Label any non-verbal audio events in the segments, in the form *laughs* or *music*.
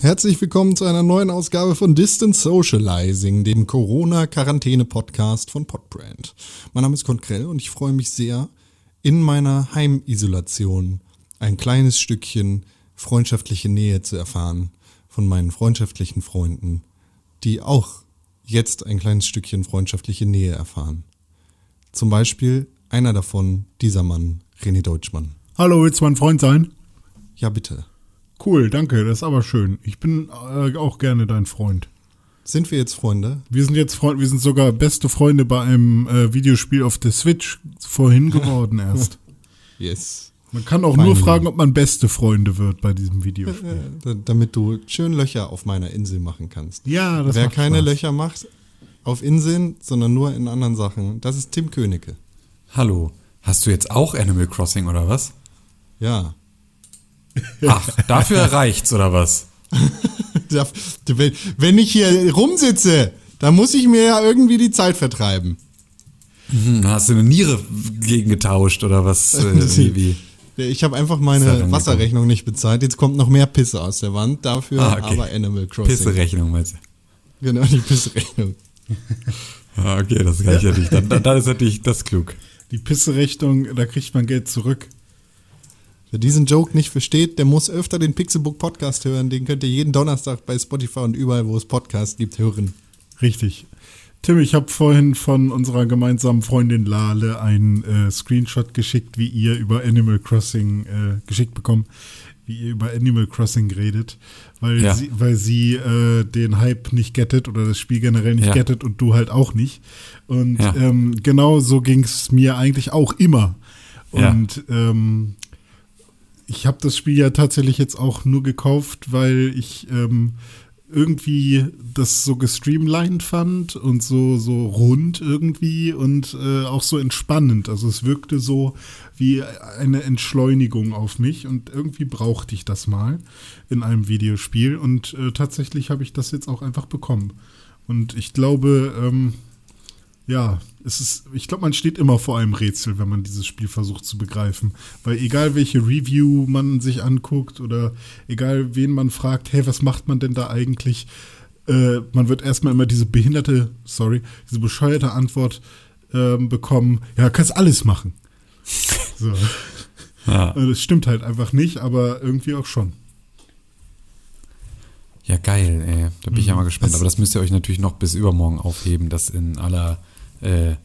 Herzlich willkommen zu einer neuen Ausgabe von Distance Socializing, dem Corona-Quarantäne-Podcast von Podbrand. Mein Name ist Konkrell und ich freue mich sehr, in meiner Heimisolation ein kleines Stückchen freundschaftliche Nähe zu erfahren von meinen freundschaftlichen Freunden, die auch jetzt ein kleines Stückchen freundschaftliche Nähe erfahren. Zum Beispiel einer davon, dieser Mann, René Deutschmann. Hallo, willst du mein Freund sein? Ja, bitte. Cool, danke, das ist aber schön. Ich bin äh, auch gerne dein Freund. Sind wir jetzt Freunde? Wir sind jetzt Freunde, wir sind sogar beste Freunde bei einem äh, Videospiel auf der Switch vorhin *laughs* geworden erst. Yes. Man kann auch Meine nur fragen, ob man beste Freunde wird bei diesem Videospiel. Äh, damit du schön Löcher auf meiner Insel machen kannst. Ja, das Wer macht keine Spaß. Löcher macht auf Inseln, sondern nur in anderen Sachen, das ist Tim Königke. Hallo, hast du jetzt auch Animal Crossing oder was? Ja. *laughs* Ach, dafür reicht's oder was? *laughs* Wenn ich hier rumsitze, dann muss ich mir ja irgendwie die Zeit vertreiben. Hm, hast du eine Niere gegen getauscht oder was? *laughs* Äh? Ich habe einfach meine. Wasserrechnung nicht bezahlt. Jetzt kommt noch mehr Pisse aus der Wand. Dafür Ah, okay. aber Animal Crossing. Pisserechnung meinst du? Genau, die Pisserechnung. Ah, okay, das reicht ja nicht. Dann, dann, dann ist natürlich das klug. Die Pisserechnung, da kriegt man Geld zurück. Wer diesen Joke nicht versteht, der muss öfter den Pixelbook Podcast hören. Den könnt ihr jeden Donnerstag bei Spotify und überall, wo es Podcasts gibt, hören. Richtig. Tim, ich habe vorhin von unserer gemeinsamen Freundin Lale einen äh, Screenshot geschickt, wie ihr über Animal Crossing äh, geschickt bekommen, wie ihr über Animal Crossing redet, weil Ja. sie, weil sie äh, den Hype nicht gettet oder das Spiel generell nicht Ja. gettet und du halt auch nicht. Und Ja. ähm, genau so ging es mir eigentlich auch immer. Ja. Und ähm, ich habe das Spiel ja tatsächlich jetzt auch nur gekauft, weil ich ähm, irgendwie das so gestreamlined fand und so, so rund irgendwie und äh, auch so entspannend. Also es wirkte so wie eine Entschleunigung auf mich und irgendwie brauchte ich das mal in einem Videospiel und äh, tatsächlich habe ich das jetzt auch einfach bekommen. Und ich glaube, ähm, ja, es ist, ich glaube, man steht immer vor einem Rätsel, wenn man dieses Spiel versucht zu begreifen. Weil egal welche Review man sich anguckt oder egal wen man fragt, hey, was macht man denn da eigentlich? Äh, man wird erstmal immer diese behinderte, sorry, diese bescheuerte Antwort ähm, bekommen, ja, kannst alles machen. *laughs* So. Ja, Und Das stimmt halt einfach nicht, aber irgendwie auch schon. ja geil, ey. Da bin ich ja mal gespannt. Das- Aber das müsst ihr euch natürlich noch bis übermorgen aufheben, das in aller, äh,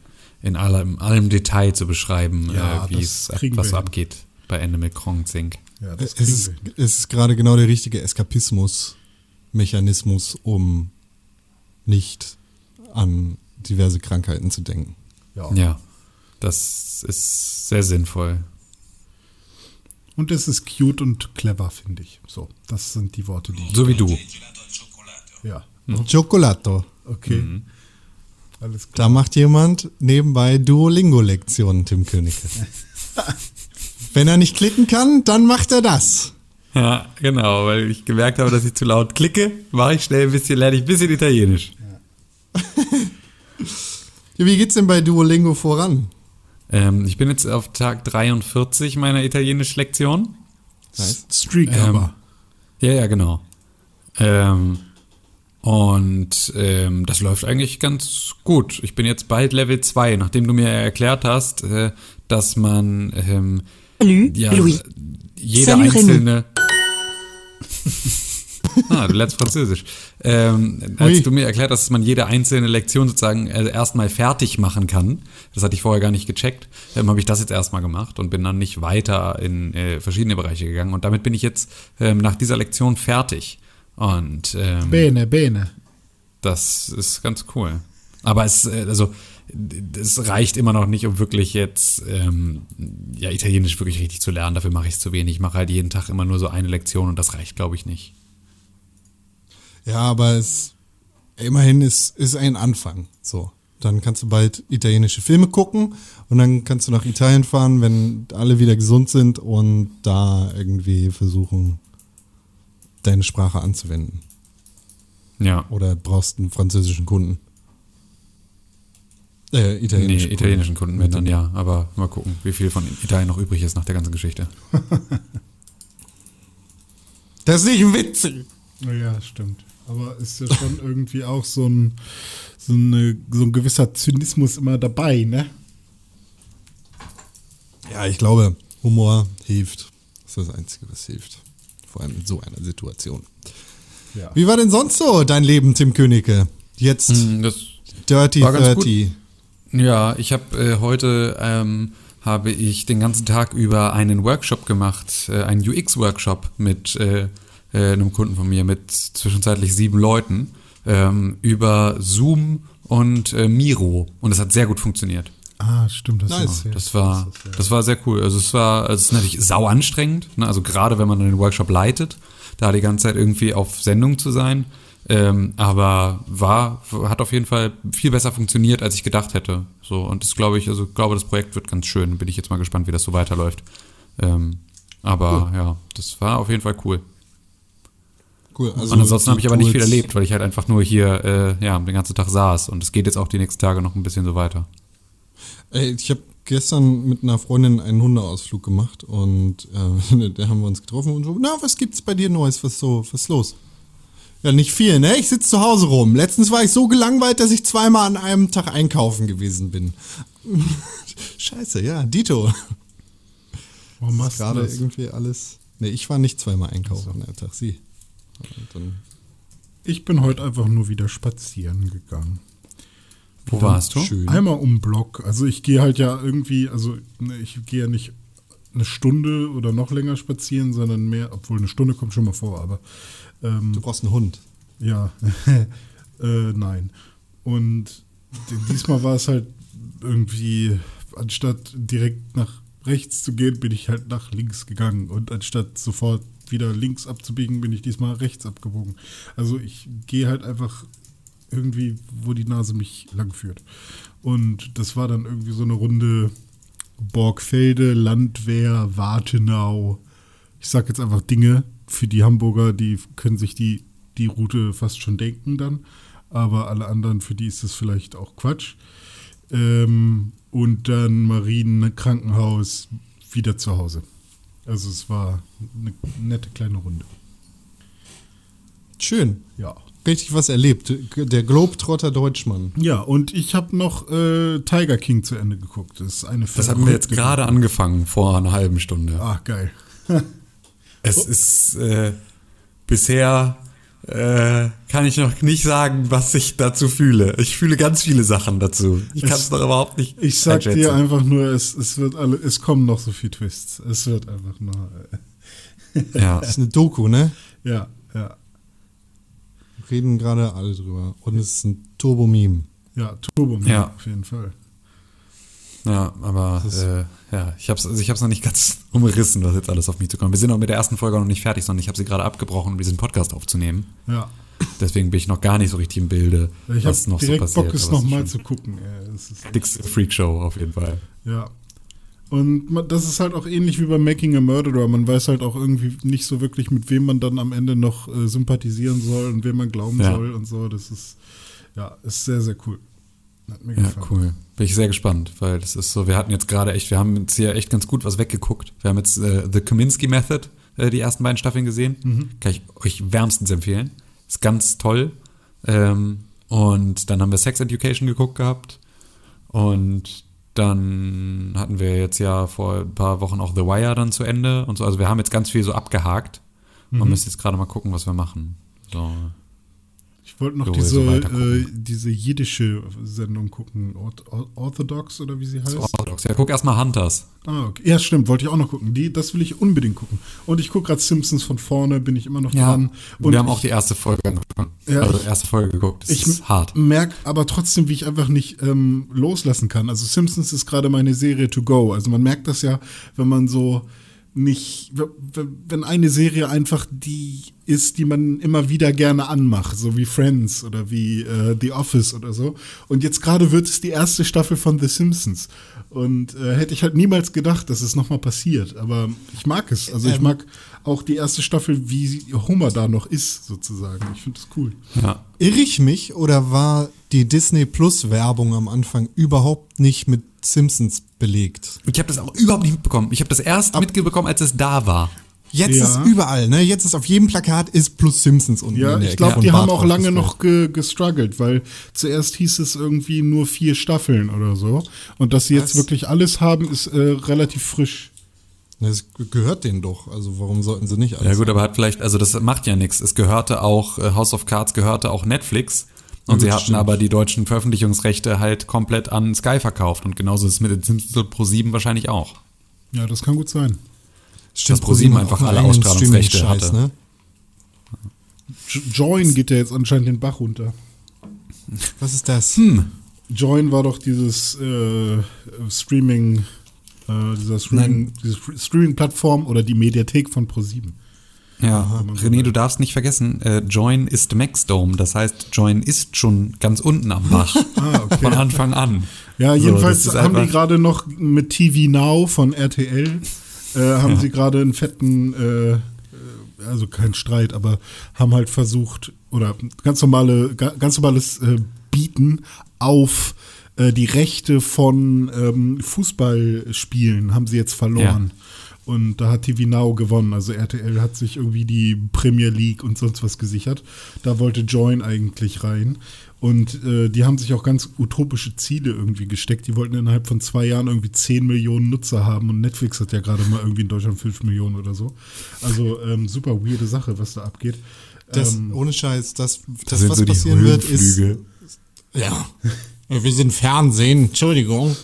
in aller, in allem Detail zu beschreiben, Ja, äh, wie es, was hin. abgeht bei Animal Crossing. Ja, Es ist, es ist gerade genau der richtige Eskapismus-Mechanismus, um nicht an diverse Krankheiten zu denken. Ja. Ja, das ist sehr sinnvoll. Und es ist cute und clever, finde ich. So, das sind die Worte, die ich. So wie du. Ja, Chocolato. okay. Mhm. Alles klar. Da macht jemand nebenbei Duolingo-Lektionen, Tim Königke. *laughs* Wenn er nicht klicken kann, dann macht er das. Ja, genau, weil ich gemerkt habe, dass ich zu laut klicke, mache ich schnell ein bisschen, lerne ich ein bisschen Italienisch. *laughs* Ja, Wie geht's denn bei Duolingo voran? Ähm, ich bin jetzt auf Tag 43 meiner Italienisch-Lektion. Streak Ähm, aber. Ja, ja, genau. Ähm, und ähm, das läuft eigentlich ganz gut. Ich bin jetzt bald Level 2, nachdem du mir erklärt hast, äh, dass man ähm, Salut, ja, Louis. jede Salut, einzelne. *laughs* ah, du lernst Französisch. Ähm, als du mir erklärt hast, dass man jede einzelne Lektion sozusagen äh, erstmal fertig machen kann, das hatte ich vorher gar nicht gecheckt, ähm, habe ich das jetzt erstmal gemacht und bin dann nicht weiter in äh, verschiedene Bereiche gegangen. Und damit bin ich jetzt ähm, nach dieser Lektion fertig. Und ähm, Bene, bene. das ist ganz cool. Aber es, äh, also, es reicht immer noch nicht, um wirklich jetzt ähm, ja, Italienisch wirklich richtig zu lernen. Dafür mache ich es zu wenig. Ich mache halt jeden Tag immer nur so eine Lektion und das reicht, glaube ich, nicht. Ja, aber es immerhin ist, ist ein Anfang. So. Dann kannst du bald italienische Filme gucken und dann kannst du nach Italien fahren, wenn alle wieder gesund sind und da irgendwie versuchen, deine Sprache anzuwenden. Ja. Oder brauchst einen französischen Kunden. Äh, Nee, italienischen italienischen Kunden werden dann ja. Aber mal gucken, wie viel von Italien noch übrig ist nach der ganzen Geschichte. *laughs* Das ist nicht ein Witz. Ja, stimmt. Aber ist ja schon irgendwie auch so ein, so, eine, so ein gewisser Zynismus immer dabei, ne? Ja, ich glaube, Humor hilft. Das ist das Einzige, was hilft. Vor allem in so einer Situation. Ja. Wie war denn sonst so dein Leben, Tim Königke? Jetzt Hm, Das Dirty war ganz 30. Ja, ich habe äh, heute ähm, habe ich den ganzen Tag über einen Workshop gemacht, äh, einen UX-Workshop mit äh, äh, einem Kunden von mir mit zwischenzeitlich sieben Leuten ähm, über Zoom und äh, Miro und es hat sehr gut funktioniert. Ah, stimmt. Das Nice. ist, Das war, das war sehr cool. Also es war, es ist natürlich sau anstrengend. Ne? Also gerade wenn man den Workshop leitet, da die ganze Zeit irgendwie auf Sendung zu sein. Ähm, aber war, hat auf jeden Fall viel besser funktioniert, als ich gedacht hätte. So und das glaube ich, also ich glaube, das Projekt wird ganz schön. Bin ich jetzt mal gespannt, wie das so weiterläuft. Ähm, aber ja, das war auf jeden Fall cool. Cool. Also und ansonsten habe ich aber nicht viel erlebt, weil ich halt einfach nur hier äh, ja den ganzen Tag saß und es geht jetzt auch die nächsten Tage noch ein bisschen so weiter. Ey, ich habe gestern mit einer Freundin einen Hundeausflug gemacht und äh, *laughs* da haben wir uns getroffen und so, na, was gibt's bei dir Neues? Was so, was ist los? Ja, nicht viel, ne? Ich sitze zu Hause rum. Letztens war ich so gelangweilt, dass ich zweimal an einem Tag einkaufen gewesen bin. *laughs* Scheiße, ja, Dito. Warum machst du Gerade das? irgendwie alles. Ne, ich war nicht zweimal einkaufen an einem Tag, sie. Ich bin heute einfach nur wieder spazieren gegangen. Wo warst du? schön. Einmal um den Block. Also ich gehe halt ja irgendwie, also ne, ich gehe ja nicht eine Stunde oder noch länger spazieren, sondern mehr, obwohl eine Stunde kommt schon mal vor, aber ähm, Du brauchst einen Hund. ja, *laughs* äh, nein. Und diesmal war es halt irgendwie, anstatt direkt nach rechts zu gehen, bin ich halt nach links gegangen und anstatt sofort wieder links abzubiegen, bin ich diesmal rechts abgebogen. Also ich gehe halt einfach irgendwie, wo die Nase mich lang führt. Und das war dann irgendwie so eine Runde Borgfelde, Landwehr, Wartenau. Ich sag jetzt einfach Dinge für die Hamburger, die können sich die, die Route fast schon denken dann. Aber alle anderen, für die ist das vielleicht auch Quatsch. Ähm, und dann Marienkrankenhaus wieder zu Hause. Also es war eine nette kleine Runde. Schön. Ja. Richtig was erlebt. Der Globetrotter Deutschmann. Ja, und ich habe noch äh, Tiger King zu Ende geguckt. Das ist eine Das haben wir jetzt gerade angefangen vor einer halben Stunde. Ah, geil. *laughs* Es ist äh, bisher äh, kann ich noch nicht sagen, was ich dazu fühle. Ich fühle ganz viele Sachen dazu. Ich kann es Es- noch überhaupt nicht. Ich sag einschätzen. dir einfach nur, es, es wird alle, es kommen noch so viele Twists. Es wird einfach nur, äh, Ja. Das ist eine Doku, ne? ja, ja, Reden gerade alle drüber. Und es ist ein Turbo-Meme. ja, Turbo Ja. auf jeden Fall. Ja, aber äh, ja, ich hab's, also ich hab's noch nicht ganz *laughs* umrissen, was jetzt alles auf mich zu kommen. Wir sind auch mit der ersten Folge noch nicht fertig, sondern ich habe sie gerade abgebrochen, um diesen Podcast aufzunehmen. Ja. Deswegen bin ich noch gar nicht so richtig im Bilde, Ich was habe noch so direkt passiert. Bock, es nochmal ist zu gucken. Ey. Es ist Dicks Freakshow auf jeden Fall. Ja. Und das ist halt auch ähnlich wie bei Making a Murderer. Man weiß halt auch irgendwie nicht so wirklich, mit wem man dann am Ende noch äh, sympathisieren soll und wem man glauben Ja. soll und so. Das ist, ja, ist sehr, sehr cool. Hat mir Ja, gefallen. cool. Bin ich sehr gespannt, weil das ist so, wir hatten jetzt gerade echt, wir haben jetzt hier echt ganz gut was weggeguckt. Wir haben jetzt äh, The Kaminsky Method, äh, die ersten beiden Staffeln gesehen. Mhm. Kann ich euch wärmstens empfehlen. Ist ganz toll. Ähm, und dann haben wir Sex Education geguckt gehabt. Und dann hatten wir jetzt ja vor ein paar Wochen auch The Wire dann zu Ende und so. Also wir haben jetzt ganz viel so abgehakt Mhm. und müssen jetzt gerade mal gucken, was wir machen. So. Ich wollte noch So, diese, äh, diese jiddische Sendung gucken. Orth Orth- Orthodox oder wie sie heißt. Orthodox. Ja, guck erstmal Hunters. Ah, okay. Ja, stimmt, wollte ich auch noch gucken. Die, das will ich unbedingt gucken. Und ich gucke gerade Simpsons von vorne, bin ich immer noch Ja, dran. Und wir haben auch ich- die erste Folge angefangen. Ja, also ich- erste Folge geguckt. Das Ich ist hart. merke aber trotzdem, wie ich einfach nicht ähm, loslassen kann. Also Simpsons ist gerade meine Serie to go. Also man merkt das ja, wenn man so nicht, wenn eine Serie einfach die ist, die man immer wieder gerne anmacht, so wie Friends oder wie äh, The Office oder so. Und jetzt gerade wird es die erste Staffel von The Simpsons. Und äh, hätte ich halt niemals gedacht, dass es nochmal passiert. Aber ich mag es. Also ich Ähm. mag auch die erste Staffel, wie Homer da noch ist, sozusagen. Ich finde das cool. Ja. Irre ich mich oder war die Disney Plus Werbung am Anfang überhaupt nicht mit Simpsons belegt? Ich habe das auch überhaupt nicht mitbekommen. Ich habe das erst mitbekommen, als es da war. Jetzt Ja. ist überall, ne? Jetzt ist auf jedem Plakat ist plus Simpsons unten. Ja, in der ich glaube, die haben auch lange noch ge gestruggelt, weil zuerst hieß es irgendwie nur vier Staffeln oder so. Und dass sie jetzt Was? wirklich alles haben, ist äh, relativ frisch. Das gehört denen doch. Also warum sollten sie nicht alles? Ja gut, aber hat vielleicht, also das macht ja nichts. Es gehörte auch, äh, House of Cards gehörte auch Netflix. Und sie hatten stimmt. aber die deutschen Veröffentlichungsrechte halt komplett an Sky verkauft. Und genauso ist es mit den Simpsons Pro 7 wahrscheinlich auch. Ja, das kann gut sein. Stimmt, dass ProSieben ProSieben einfach auch einen alle Ausstrahlungsrechte hatte. Ne? Join geht ja jetzt anscheinend den Bach runter. Was ist das? Hm. Join war doch dieses äh, Streaming, äh, dieser Streaming, diese Streaming-Plattform oder die Mediathek von ProSieben. Ja, René, du darfst nicht vergessen, äh, Join ist Maxdome. Das heißt, Join ist schon ganz unten am Bach. *laughs* Ah, okay. Von Anfang an. Ja, So, jedenfalls ist haben die gerade noch mit TV Now von RTL, äh, haben sie gerade einen fetten, äh, äh, also kein Streit, aber haben halt versucht, oder ganz normale, ga- ganz normales äh, Bieten auf äh, die Rechte von ähm, Fußballspielen haben sie jetzt verloren. Und da hat TV Now gewonnen. Also RTL hat sich irgendwie die Premier League und sonst was gesichert. Da wollte Join eigentlich rein. Und äh, die haben sich auch ganz utopische Ziele irgendwie gesteckt. Die wollten innerhalb von zwei Jahren irgendwie 10 Millionen Nutzer haben. Und Netflix hat ja gerade mal irgendwie in Deutschland 5 Millionen oder so. Also ähm, super weirde Sache, was da abgeht. Das, ähm, ohne Scheiß, das, Das das was so passieren wird, ist. Ja. Wir sind Fernsehen, Entschuldigung.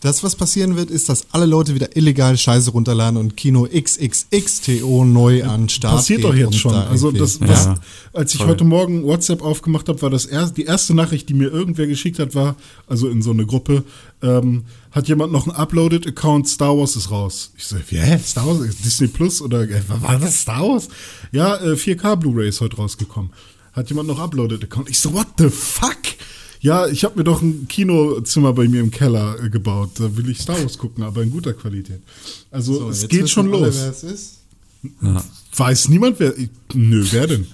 Das, was passieren wird, ist, dass alle Leute wieder illegal Scheiße runterladen und Kino XXXTO neu an Start Passiert geht doch jetzt schon. da Also das, Ja, was, als ich voll. heute Morgen WhatsApp aufgemacht habe, war das erst, die erste Nachricht, die mir irgendwer geschickt hat, war, also in so eine Gruppe, ähm, hat jemand noch einen Uploaded-Account, Star Wars ist raus. Ich so, wie, hä, Star Wars, Disney Plus oder äh, war das Star Wars? Ja, äh, 4K Blu-ray ist heute rausgekommen. Hat jemand noch Uploaded-Account? Ich so, what the fuck? Ja, ich habe mir doch ein Kinozimmer bei mir im Keller äh, gebaut. Da will ich Star Wars gucken, aber in guter Qualität. Also So, es geht schon alle, los. wer es ist. Ja. Weiß niemand, wer. Ich, nö, wer denn?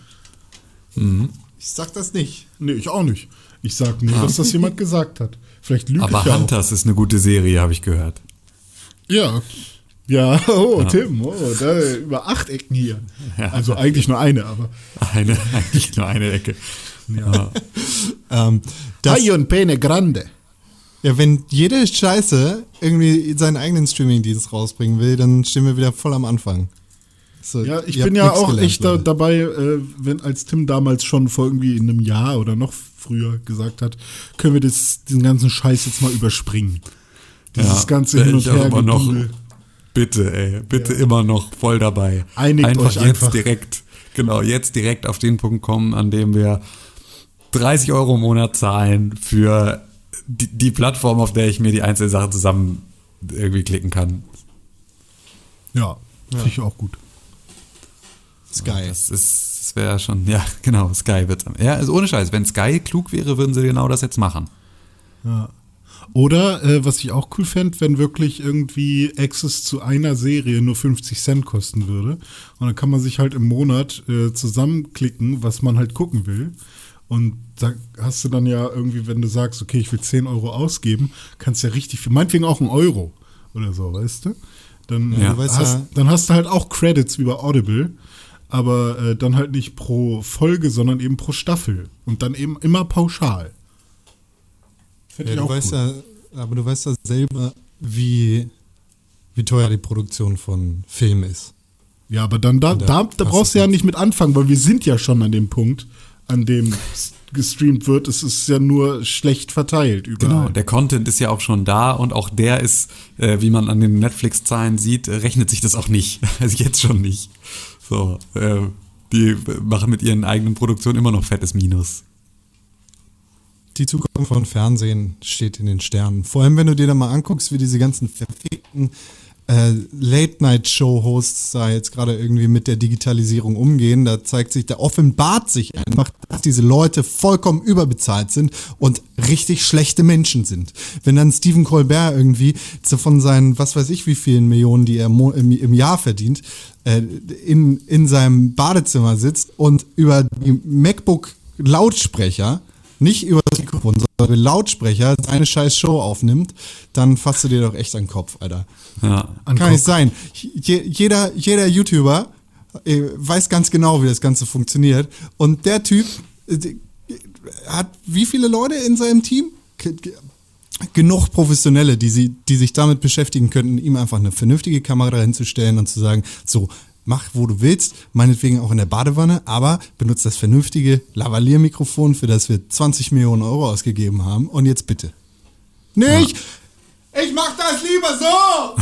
Ich sag das nicht. Nee, ich auch nicht. Ich sag nur, dass das jemand gesagt hat. Vielleicht lüge Aber ich ja Hunters ist eine gute Serie, habe ich gehört. auch. Ja. Ja, *laughs* oh, Tim, oh, da, über acht Ecken hier. Ja. Also eigentlich nur eine, aber. Eine, *laughs* eigentlich nur eine Ecke. Ja. *laughs* Ähm, das, un pene grande. ja, wenn jede Scheiße irgendwie seinen eigenen Streamingdienst rausbringen will, dann stehen wir wieder voll am Anfang. So, Ja, ich bin ja auch gelernt, echt da, dabei, äh, wenn als Tim damals schon vor irgendwie in einem Jahr oder noch früher gesagt hat, können wir das, diesen ganzen Scheiß jetzt mal überspringen. Dieses Ja, ganze Hin und Her immer noch-. Bitte, ey, bitte immer noch voll dabei. Einigt einfach euch jetzt einfach. direkt, genau, jetzt direkt auf den Punkt kommen, an dem wir 30 Euro im Monat zahlen für die, die Plattform, auf der ich mir die einzelnen Sachen zusammen irgendwie klicken kann. Ja, finde ich auch gut. Sky. Das ist, das wäre schon, ja, *laughs* genau, Sky wird Ja, also ohne Scheiß, wenn Sky klug wäre, würden sie genau das jetzt machen. Ja. Oder, äh, was ich auch cool fände, wenn wirklich irgendwie Access zu einer Serie nur 50 Cent kosten würde. Und dann kann man sich halt im Monat äh, zusammenklicken, was man halt gucken will. Und da hast du dann ja irgendwie, wenn du sagst, okay, ich will 10 Euro ausgeben, kannst ja richtig viel, meinetwegen auch einen Euro oder so, weißt du? Dann, Ja. äh, Du weißt hast, ja- dann hast du halt auch Credits wie bei Audible, aber äh, dann halt nicht pro Folge, sondern eben pro Staffel. Und dann eben immer pauschal. Fänd Ja, ich du auch weißt cool. ja, aber du weißt ja selber, wie, wie teuer die Produktion von Film ist. Ja, aber dann da, da da, brauchst es du ja nicht. nicht mit anfangen, weil wir sind ja schon an dem Punkt, an dem gestreamt wird. Es ist ja nur schlecht verteilt überall. Genau, der Content ist ja auch schon da und auch der ist, äh, wie man an den Netflix-Zahlen sieht, äh, rechnet sich das auch nicht. *laughs* Also jetzt schon nicht. So, äh, die machen mit ihren eigenen Produktionen immer noch fettes Minus. Die Zukunft von Fernsehen steht in den Sternen. Vor allem, wenn du dir da mal anguckst, wie diese ganzen verfickten äh, Late-Night-Show-Hosts da jetzt gerade irgendwie mit der Digitalisierung umgehen, da zeigt sich, da offenbart sich einfach, dass diese Leute vollkommen überbezahlt sind und richtig schlechte Menschen sind. Wenn dann Stephen Colbert irgendwie von seinen, was weiß ich, wie vielen Millionen, die er im, im Jahr verdient, äh, in, in seinem Badezimmer sitzt und über die MacBook-Lautsprecher nicht über das Mikrofon, sondern über Lautsprecher seine scheiß Show aufnimmt, dann fasst du dir doch echt an den Kopf, Alter. Ja. An Kann Kopf. nicht sein. Je, jeder, jeder YouTuber äh, weiß ganz genau, wie das Ganze funktioniert. Und der Typ äh, hat wie viele Leute in seinem Team? Genug Professionelle, die, sie, die sich damit beschäftigen könnten, ihm einfach eine vernünftige Kamera hinzustellen und zu sagen, so, mach wo du willst, meinetwegen auch in der Badewanne, aber benutzt das vernünftige Lavalier-Mikrofon, für das wir 20 Millionen Euro ausgegeben haben. Und jetzt bitte. Nicht! Ich mach das lieber so!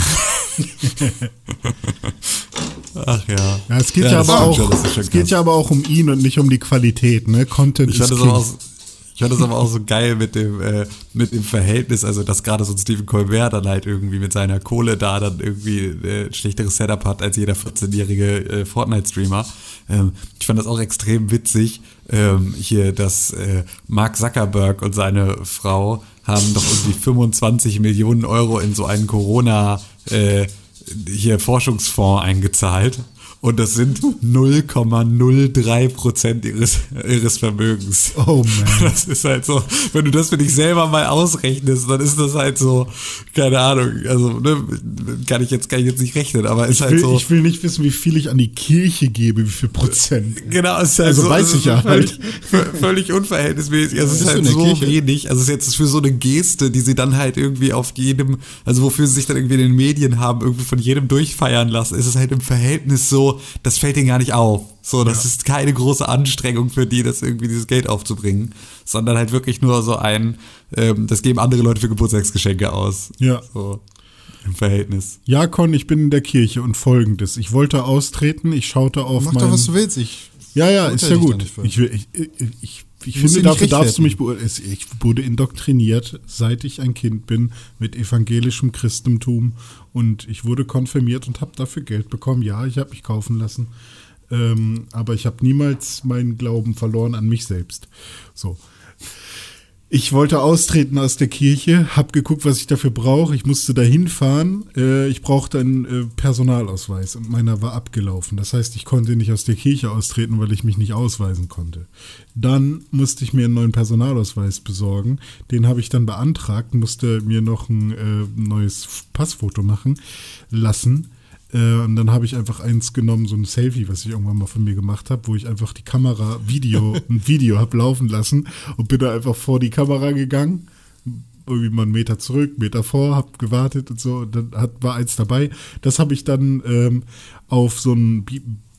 *laughs* Ach ja. Ja, es geht ja, das aber auch, es geht ja aber auch um ihn und nicht um die Qualität, ne? Content Ich ist das King. so- ich fand das aber auch so geil mit dem, äh, mit dem Verhältnis, also dass gerade so Stephen Colbert dann halt irgendwie mit seiner Kohle da dann irgendwie äh, ein schlechteres Setup hat als jeder 14-jährige äh, Fortnite-Streamer. Ähm, ich fand das auch extrem witzig, ähm, hier, dass äh, Mark Zuckerberg und seine Frau haben doch irgendwie 25 Millionen Euro in so einen Corona äh, hier Forschungsfonds eingezahlt. Und das sind 0,03 Prozent ihres, ihres Vermögens. Oh man. *laughs* Das ist halt so, wenn du das für dich selber mal ausrechnest, dann ist das halt so, keine Ahnung, also ne, kann ich jetzt kann ich jetzt nicht rechnen, aber ist Ich halt will, so. ich will nicht wissen, wie viel ich an die Kirche gebe, wie viel Prozent. Genau, es ist halt Also so, weiß ich ja völlig, völlig unverhältnismäßig. Also es ist halt so Kirche? wenig. Also es ist jetzt für so eine Geste, die sie dann halt irgendwie auf jedem, also wofür sie sich dann irgendwie in den Medien haben, irgendwie von jedem durchfeiern lassen, ist es halt im Verhältnis so, das fällt ihnen gar nicht auf. So, das ist keine große Anstrengung für die, das irgendwie dieses Geld aufzubringen, sondern halt wirklich nur so ein, ähm, das geben andere Leute für Geburtstagsgeschenke aus. Ja. So im Verhältnis. Ja, Con, ich bin in der Kirche und folgendes. Ich wollte austreten, ich schaute auf Mach mein... doch, was du willst. Ich Ja, ja, ist ja gut. Ich, will- ich, ich, ich, finde, dafür darfst du mich beurteilen. Ich wurde indoktriniert, seit ich ein Kind bin, mit evangelischem Christentum. Und ich wurde konfirmiert und habe dafür Geld bekommen. Ja, ich habe mich kaufen lassen. Ähm, aber ich habe niemals meinen Glauben verloren an mich selbst. So. Ich wollte austreten aus der Kirche, habe geguckt, was ich dafür brauche. Ich musste da hinfahren. Äh, ich brauchte einen äh, Personalausweis und meiner war abgelaufen. Das heißt, ich konnte nicht aus der Kirche austreten, weil ich mich nicht ausweisen konnte. Dann musste ich mir einen neuen Personalausweis besorgen. Den habe ich dann beantragt, musste mir noch ein äh, neues Passfoto machen lassen. Äh, und dann habe ich einfach eins genommen, so ein Selfie, was ich irgendwann mal von mir gemacht habe, wo ich einfach die Kamera, Video, *laughs* ein Video habe laufen lassen und bin da einfach vor die Kamera gegangen. Irgendwie mal einen Meter zurück, einen Meter vor, hab gewartet und so. Und dann hat, war eins dabei. Das habe ich dann ähm, auf so ein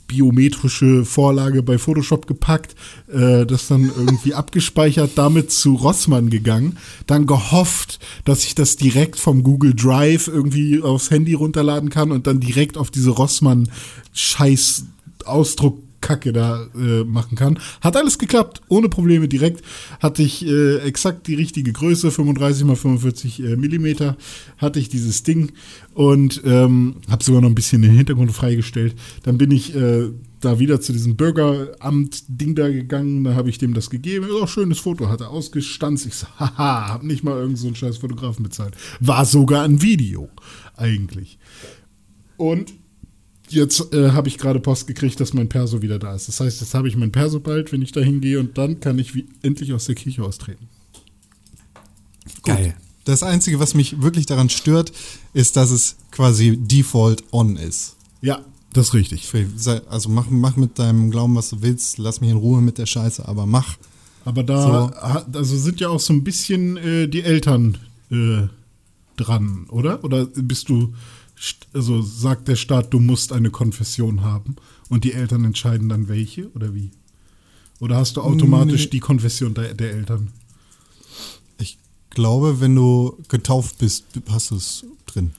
biometrische Vorlage bei Photoshop gepackt, äh, das dann irgendwie *laughs* abgespeichert, damit zu Rossmann gegangen, dann gehofft, dass ich das direkt vom Google Drive irgendwie aufs Handy runterladen kann und dann direkt auf diese Rossmann Scheiß Ausdruck Kacke da äh, machen kann. Hat alles geklappt, ohne Probleme direkt. Hatte ich äh, exakt die richtige Größe, 35 mal 45 äh, Millimeter, hatte ich dieses Ding und ähm, habe sogar noch ein bisschen den Hintergrund freigestellt. Dann bin ich äh, da wieder zu diesem Bürgeramt-Ding da gegangen, da habe ich dem das gegeben. Ist auch schönes Foto, hat er ausgestanzt. Ich so, *laughs* haha, hab nicht mal irgend so scheiß Fotografen bezahlt. War sogar ein Video, eigentlich. Und jetzt äh, habe ich gerade Post gekriegt, dass mein Perso wieder da ist. Das heißt, jetzt habe ich mein Perso bald, wenn ich da hingehe und dann kann ich wie, endlich aus der Kirche austreten. Geil. Das Einzige, was mich wirklich daran stört, ist, dass es quasi Default on ist. Ja, das ist richtig. Also mach, mach mit deinem Glauben, was du willst, lass mich in Ruhe mit der Scheiße, aber mach. Aber da ha- also sind ja auch so ein bisschen äh, die Eltern äh, dran, oder? Oder bist du, also sagt der Staat, du musst eine Konfession haben und die Eltern entscheiden dann welche oder wie? Oder hast du automatisch Nee. die Konfession der, der Eltern? Ich glaube, wenn du getauft bist, hast du es drin.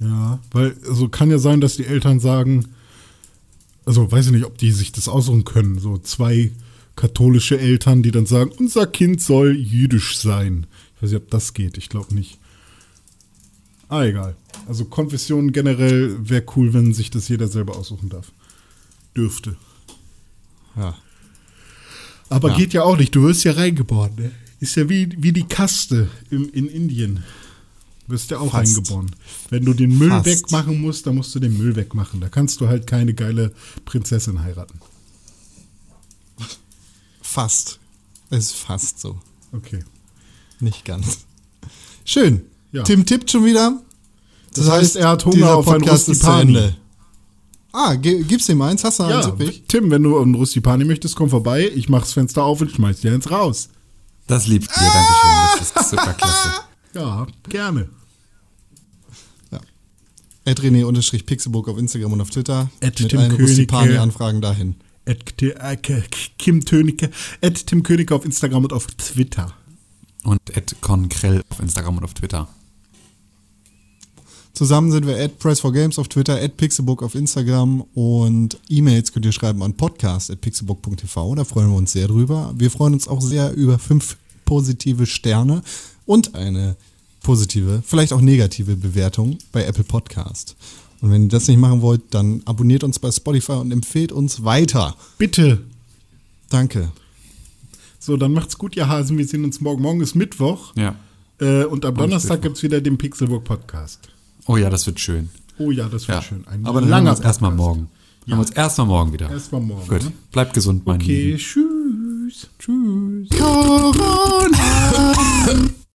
Ja, weil also kann ja sein, dass die Eltern sagen, also weiß ich nicht, ob die sich das aussuchen können, so zwei katholische Eltern, die dann sagen, unser Kind soll jüdisch sein. Ich weiß nicht, ob das geht, ich glaube nicht. Ah, egal. Also Konfession generell wäre cool, wenn sich das jeder selber aussuchen darf. Dürfte. Ja. Aber Ja. geht ja auch nicht, du wirst ja reingeboren, ne? Ist ja wie, wie die Kaste im, in Indien. Du wirst ja auch Fast. reingeboren. Wenn du den Müll Fast. wegmachen musst, dann musst du den Müll wegmachen. Da kannst du halt keine geile Prinzessin heiraten. Fast. Es ist fast so. Okay. Nicht ganz. Schön. Ja. Tim tippt schon wieder. Das heißt, er hat Hunger auf ein Podcast Rustipani. Ah, gib's ihm eins? Hast du eins Ja, übrig? Tim, wenn du einen Rustipani möchtest, komm vorbei. Ich mach das Fenster auf und schmeiß dir eins raus. Das liebt dir, Dankeschön. Das ist super klasse. *laughs* Ja, gerne. Ja. Ed René unterstrich Pixelbook auf Instagram und auf Twitter. Ed Mit Tim allen Königke. Rustipani-Anfragen dahin. At äh, Kim Tönike, at Tim Königke auf Instagram und auf Twitter. Und Ed Konkrell auf Instagram und auf Twitter. Zusammen sind wir at Press4Games auf Twitter, at Pixelbook auf Instagram und E-Mails könnt ihr schreiben an podcast.pixelbook.tv. Da freuen wir uns sehr drüber. Wir freuen uns auch sehr über fünf positive Sterne und eine positive, vielleicht auch negative Bewertung bei Apple Podcast. Und wenn ihr das nicht machen wollt, dann abonniert uns bei Spotify und empfehlt uns weiter. Bitte. Danke. So, dann macht's gut, ihr Hasen. Wir sehen uns morgen. Morgen ist Mittwoch. Ja. Äh, und am Donnerstag gibt's wieder den Pixelburg Podcast. Oh ja, das wird schön. Oh ja, das wird ja. schön. Ein Aber dann langer hören wir uns erstmal morgen. Ja. Hören wir uns erstmal morgen wieder. Erstmal morgen. Gut. Ne? Bleibt gesund, mein okay, Lieben. Okay, tschüss. Tschüss. Corona. *laughs*